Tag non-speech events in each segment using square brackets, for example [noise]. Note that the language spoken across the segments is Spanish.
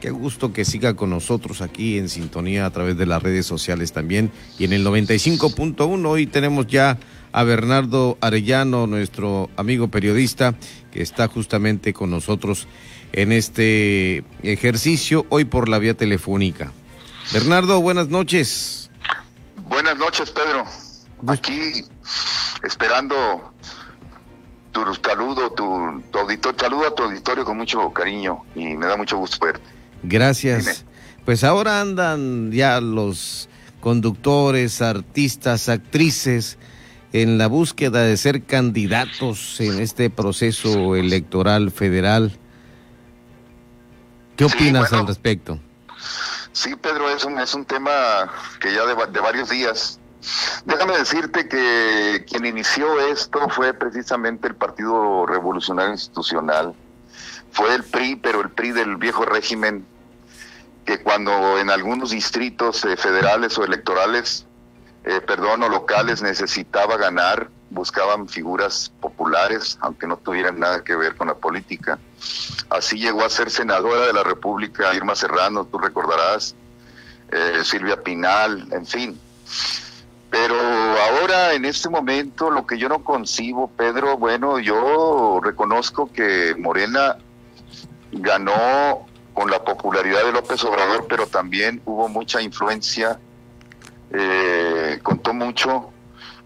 Qué gusto que siga con nosotros aquí en sintonía a través de las redes sociales también. Y en el 95.1 hoy tenemos ya a Bernardo Arellano, nuestro amigo periodista, que está justamente con nosotros en este ejercicio hoy por la vía telefónica. Bernardo, buenas noches. Buenas noches, Pedro. Aquí esperando tu saludo, tu, tu auditor, saludo a tu auditorio con mucho cariño y me da mucho gusto verte. Gracias. Pues ahora andan ya los conductores, artistas, actrices en la búsqueda de ser candidatos en este proceso electoral federal. ¿Qué opinas al respecto? Sí, Pedro, es un, es un tema que ya de, de varios días. Déjame decirte que quien inició esto fue precisamente el Partido Revolucionario Institucional. Fue el PRI, pero el PRI del viejo régimen, que cuando en algunos distritos eh, federales o electorales, eh, perdón, o locales necesitaba ganar, buscaban figuras populares, aunque no tuvieran nada que ver con la política. Así llegó a ser senadora de la República Irma Serrano, tú recordarás, eh, Silvia Pinal, en fin. Pero ahora, en este momento, lo que yo no concibo, Pedro, bueno, yo reconozco que Morena ganó con la popularidad de López Obrador, pero también hubo mucha influencia, eh, contó mucho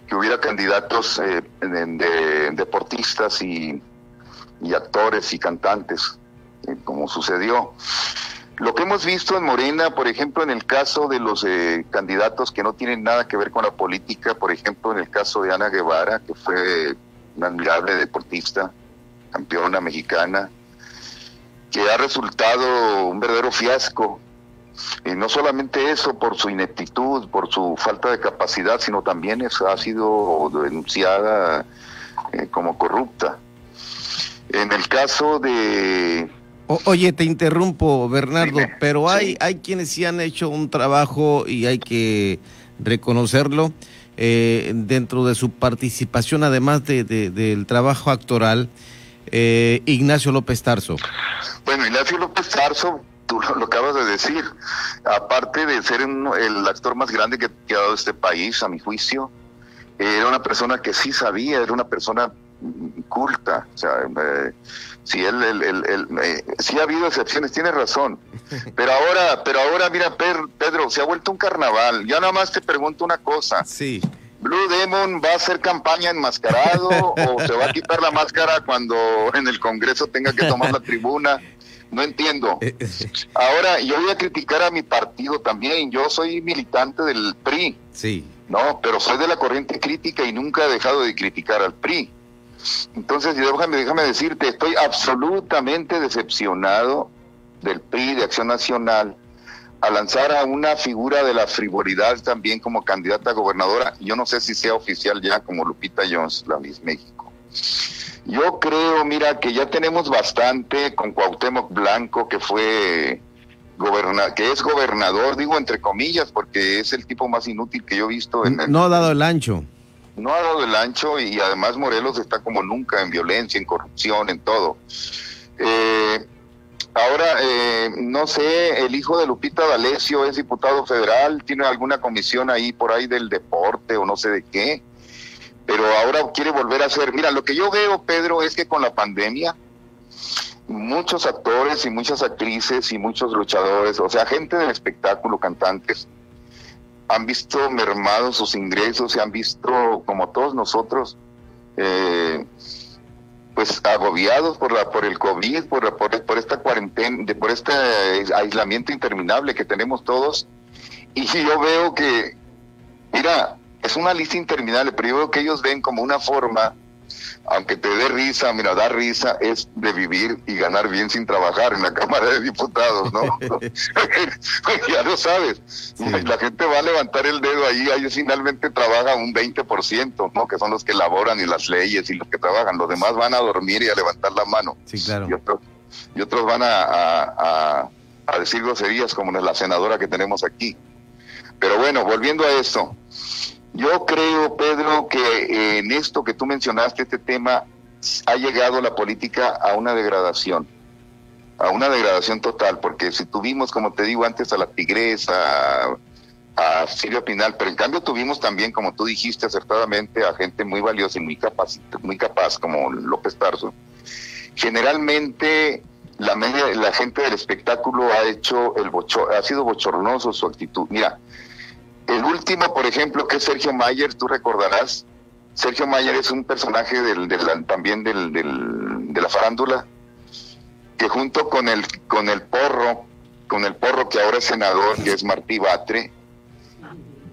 que hubiera candidatos eh, de, deportistas y, actores y cantantes, eh, como sucedió. Lo que hemos visto en Morena, por ejemplo, en el caso de los eh, candidatos que no tienen nada que ver con la política, por ejemplo, en el caso de Ana Guevara, que fue una admirable deportista, campeona mexicana, que ha resultado un verdadero fiasco. Y no solamente eso, por su ineptitud, por su falta de capacidad, sino también eso ha sido denunciada eh, como corrupta. En el caso de... oye, te interrumpo, Bernardo, pero hay, hay quienes sí han hecho un trabajo y hay que reconocerlo eh, dentro de su participación, además de, del trabajo actoral, eh, Ignacio López Tarso. Bueno, Ignacio López Tarso, tú lo, acabas de decir, aparte de ser el actor más grande que, ha dado este país, a mi juicio, era una persona que sí sabía, era una persona culta, o sea, eh, si él, eh, sí ha habido excepciones, tiene razón, [laughs] pero ahora, pero ahora mira, Pedro, se ha vuelto un carnaval. Yo nada más te pregunto una cosa. Sí. Blue Demon va a hacer campaña enmascarado o se va a quitar la máscara cuando en el Congreso tenga que tomar la tribuna. No entiendo. [laughs] Ahora, yo voy a criticar a mi partido también. Yo soy militante del PRI. Sí. No, pero soy de la corriente crítica y nunca he dejado de criticar al PRI. Entonces, déjame, déjame decirte, estoy absolutamente decepcionado del PRI, de Acción Nacional, a lanzar a una figura de la frivolidad también como candidata a gobernadora. Yo no sé si sea oficial ya como Lupita Jones, la Miss México. Yo creo, mira, que ya tenemos bastante con Cuauhtémoc Blanco, que fue goberna que es gobernador, digo entre comillas, porque es el tipo más inútil que yo he visto. En No ha dado el ancho. No ha dado el ancho y además Morelos está como nunca en violencia, en corrupción, en todo. Eh, Ahora, eh, no sé, el hijo de Lupita D'Alessio es diputado federal, tiene alguna comisión ahí por ahí del deporte o no sé de qué, pero ahora quiere volver a hacer. Mira, lo que yo veo, Pedro, es que con la pandemia, muchos actores y muchas actrices y muchos luchadores, o sea, gente del espectáculo, cantantes, han visto mermados sus ingresos, se han visto, como todos nosotros, eh, pues agobiados por la por el covid por, por, esta cuarentena por este aislamiento interminable que tenemos todos. Y yo veo que mira es una lista interminable pero yo veo que ellos ven como una forma aunque te dé risa, mira, da risa es de vivir y ganar bien sin trabajar en la [laughs] Cámara de Diputados, ¿no? [laughs] ya lo sabes. La gente va a levantar el dedo ahí, ellos finalmente trabajan un 20%, ¿no? Que son los que elaboran y las leyes y los que trabajan. Los demás van a dormir y a levantar la mano. Sí, claro. Y otros, y otros van a, a, a decir groserías como la senadora que tenemos aquí. Pero bueno, volviendo a esto. Yo creo, Pedro, que eh, en esto que tú mencionaste, este tema, ha llegado la política a una degradación. a una degradación total, porque si tuvimos, como te digo antes, a la tigresa, a, Silvia Pinal, pero en cambio tuvimos también, como tú dijiste acertadamente, a gente muy valiosa y muy capaz, muy capaz como López Tarso. Generalmente la media, la gente del espectáculo ha hecho el bochor, ha sido bochornoso su actitud. Mira, el último, por ejemplo, que es Sergio Mayer, tú recordarás, Sergio Mayer es un personaje del, también del, de la farándula, que junto con el, con el porro, con el porro que ahora es senador, que es Martí Batre,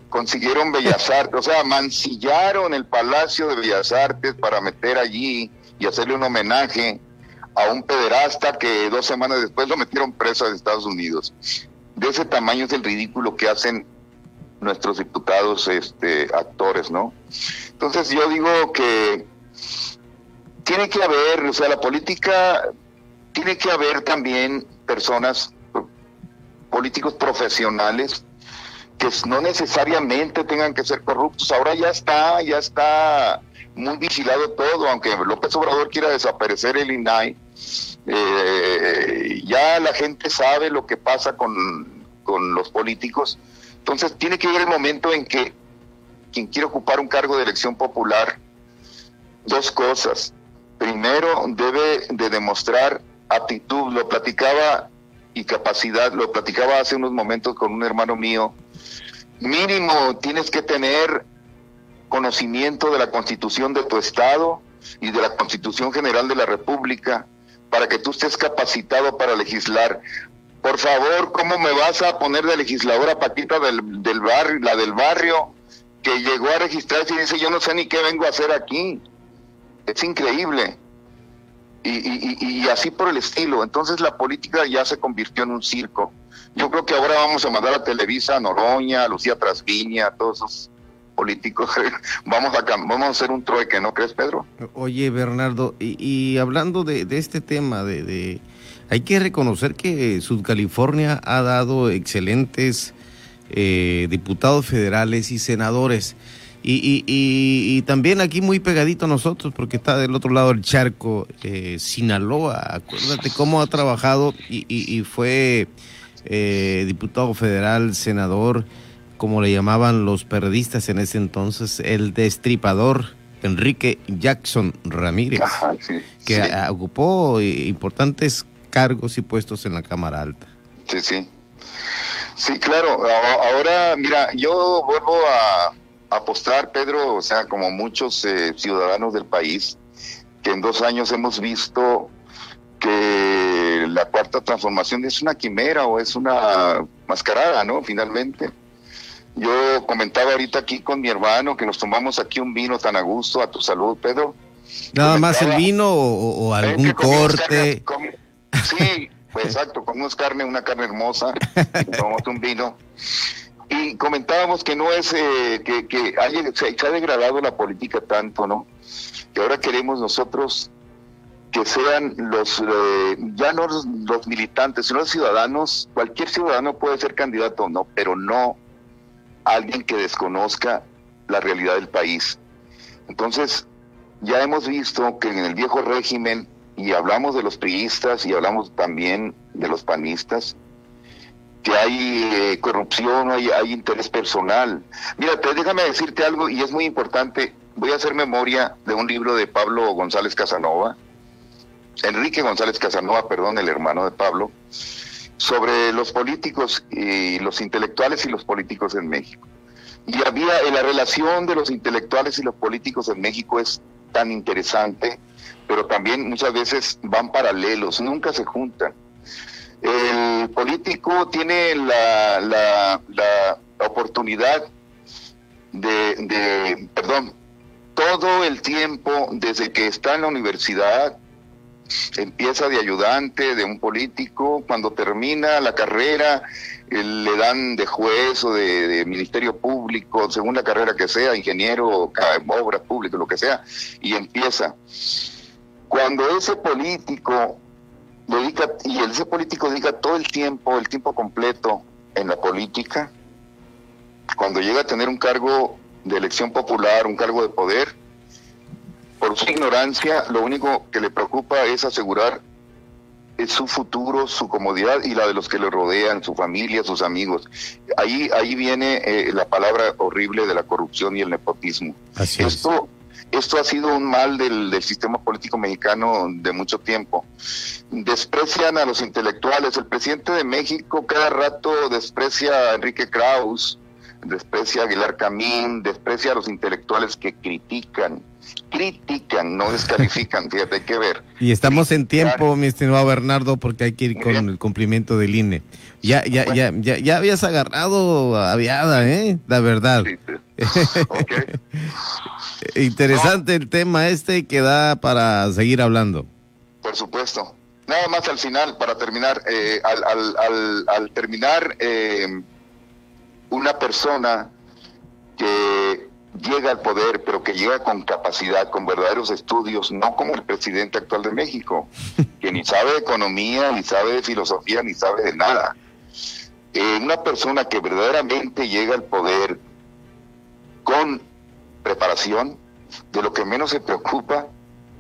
consiguieron Bellas Artes, o sea, mancillaron el Palacio de Bellas Artes para meter allí y hacerle un homenaje a un pederasta que dos semanas después lo metieron preso en Estados Unidos. De ese tamaño es el ridículo que hacen nuestros diputados este, actores, ¿no? Entonces yo digo que tiene que haber, o sea, la política, tiene que haber también personas, políticos profesionales, que no necesariamente tengan que ser corruptos. Ahora ya está, ya está muy vigilado todo, aunque López Obrador quiera desaparecer el INAI, eh, ya la gente sabe lo que pasa con, con los políticos. Entonces tiene que llegar el momento en que quien quiere ocupar un cargo de elección popular, dos cosas. Primero, debe de demostrar aptitud, lo platicaba y capacidad, lo platicaba hace unos momentos con un hermano mío. Mínimo tienes que tener conocimiento de la constitución de tu estado y de la constitución general de la República para que tú estés capacitado para legislar. Por favor, ¿cómo me vas a poner de legisladora Paquita del, del barrio, la del barrio? que llegó a registrarse y dice, yo no sé ni qué vengo a hacer aquí. Es increíble. Y, así por el estilo. Entonces la política ya se convirtió en un circo. Yo creo que ahora vamos a mandar a Televisa, a Noroña, a Lucía Trasviña, a todos esos políticos. [laughs] vamos a, vamos a hacer un trueque, ¿no crees, Pedro? Oye, Bernardo, y, hablando de, este tema, de, hay que reconocer que Sud California ha dado excelentes eh, diputados federales y senadores. Y, y, también aquí muy pegadito a nosotros, porque está del otro lado del charco, eh, Sinaloa. Acuérdate cómo ha trabajado y, fue eh, diputado federal, senador, como le llamaban los periodistas en ese entonces, el destripador Enrique Jackson Ramírez, que ocupó importantes cargos y puestos en la Cámara Alta. Sí, sí. Sí, claro. Ahora, mira, yo vuelvo a apostar, Pedro, o sea, como muchos eh, ciudadanos del país, que en dos años hemos visto que la cuarta transformación es una quimera o es una mascarada, ¿no? Finalmente. Yo comentaba ahorita aquí con mi hermano que nos tomamos aquí un vino tan a gusto, a tu salud, Pedro. Nada más el vino o, algún corte. Sí, pues exacto, comimos carne, una carne hermosa, tomamos un vino. Y comentábamos que no es eh, que, que haya, se, ha degradado la política tanto, ¿no? Que ahora queremos nosotros que sean los, eh, ya no los, militantes, sino los ciudadanos, cualquier ciudadano puede ser candidato no, pero no alguien que desconozca la realidad del país. Entonces, ya hemos visto que en el viejo régimen y hablamos de los priistas y hablamos también de los panistas, que hay eh, corrupción, hay, hay interés personal. Mira, déjame decirte algo y es muy importante. Voy a hacer memoria de un libro de Pablo González Casanova, Enrique González Casanova, perdón, el hermano de Pablo, sobre los políticos y los intelectuales y los políticos en México. Y había en la relación de los intelectuales y los políticos en México es tan interesante pero también muchas veces van paralelos, nunca se juntan. El político tiene la, la, oportunidad de, de, perdón, todo el tiempo desde que está en la universidad, empieza de ayudante de un político, cuando termina la carrera eh, le dan de juez o de, de, ministerio público, según la carrera que sea, ingeniero, obras públicas, lo que sea, y empieza. Cuando ese político dedica, y ese político dedica todo el tiempo, el tiempo completo en la política, cuando llega a tener un cargo de elección popular, un cargo de poder, por su ignorancia, lo único que le preocupa es asegurar es su futuro, su comodidad y la de los que le rodean, su familia, sus amigos. Ahí, ahí viene eh, la palabra horrible de la corrupción y el nepotismo. esto, esto ha sido un mal del, del, sistema político mexicano de mucho tiempo. Desprecian a los intelectuales. El presidente de México cada rato desprecia a Enrique Kraus, desprecia a Aguilar Camín, desprecia a los intelectuales que critican, critican, no descalifican, [laughs] fíjate, hay que ver. Y estamos en tiempo, mi estimado Bernardo, porque hay que ir con el cumplimiento del INE. Ya, ya, ya, ya, ya habías agarrado aviada, ¿eh? La verdad. [laughs] Interesante el tema este que da para seguir hablando. Por supuesto. Nada más al final, para terminar, eh, al, al, al, al, terminar, eh, una persona que llega al poder, pero que llega con capacidad, con verdaderos estudios, no como el presidente actual de México, [laughs] que ni sabe de economía, ni sabe de filosofía, ni sabe de nada. Eh, una persona que verdaderamente llega al poder de lo que menos se preocupa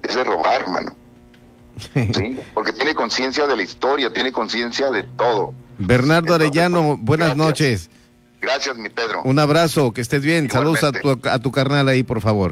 es de robar, hermano. [laughs] ¿Sí? Porque tiene conciencia de la historia, tiene conciencia de todo. Bernardo Arellano, buenas noches. Gracias, mi Pedro. Un abrazo, que estés bien. Saludos a tu, a tu carnal ahí, por favor.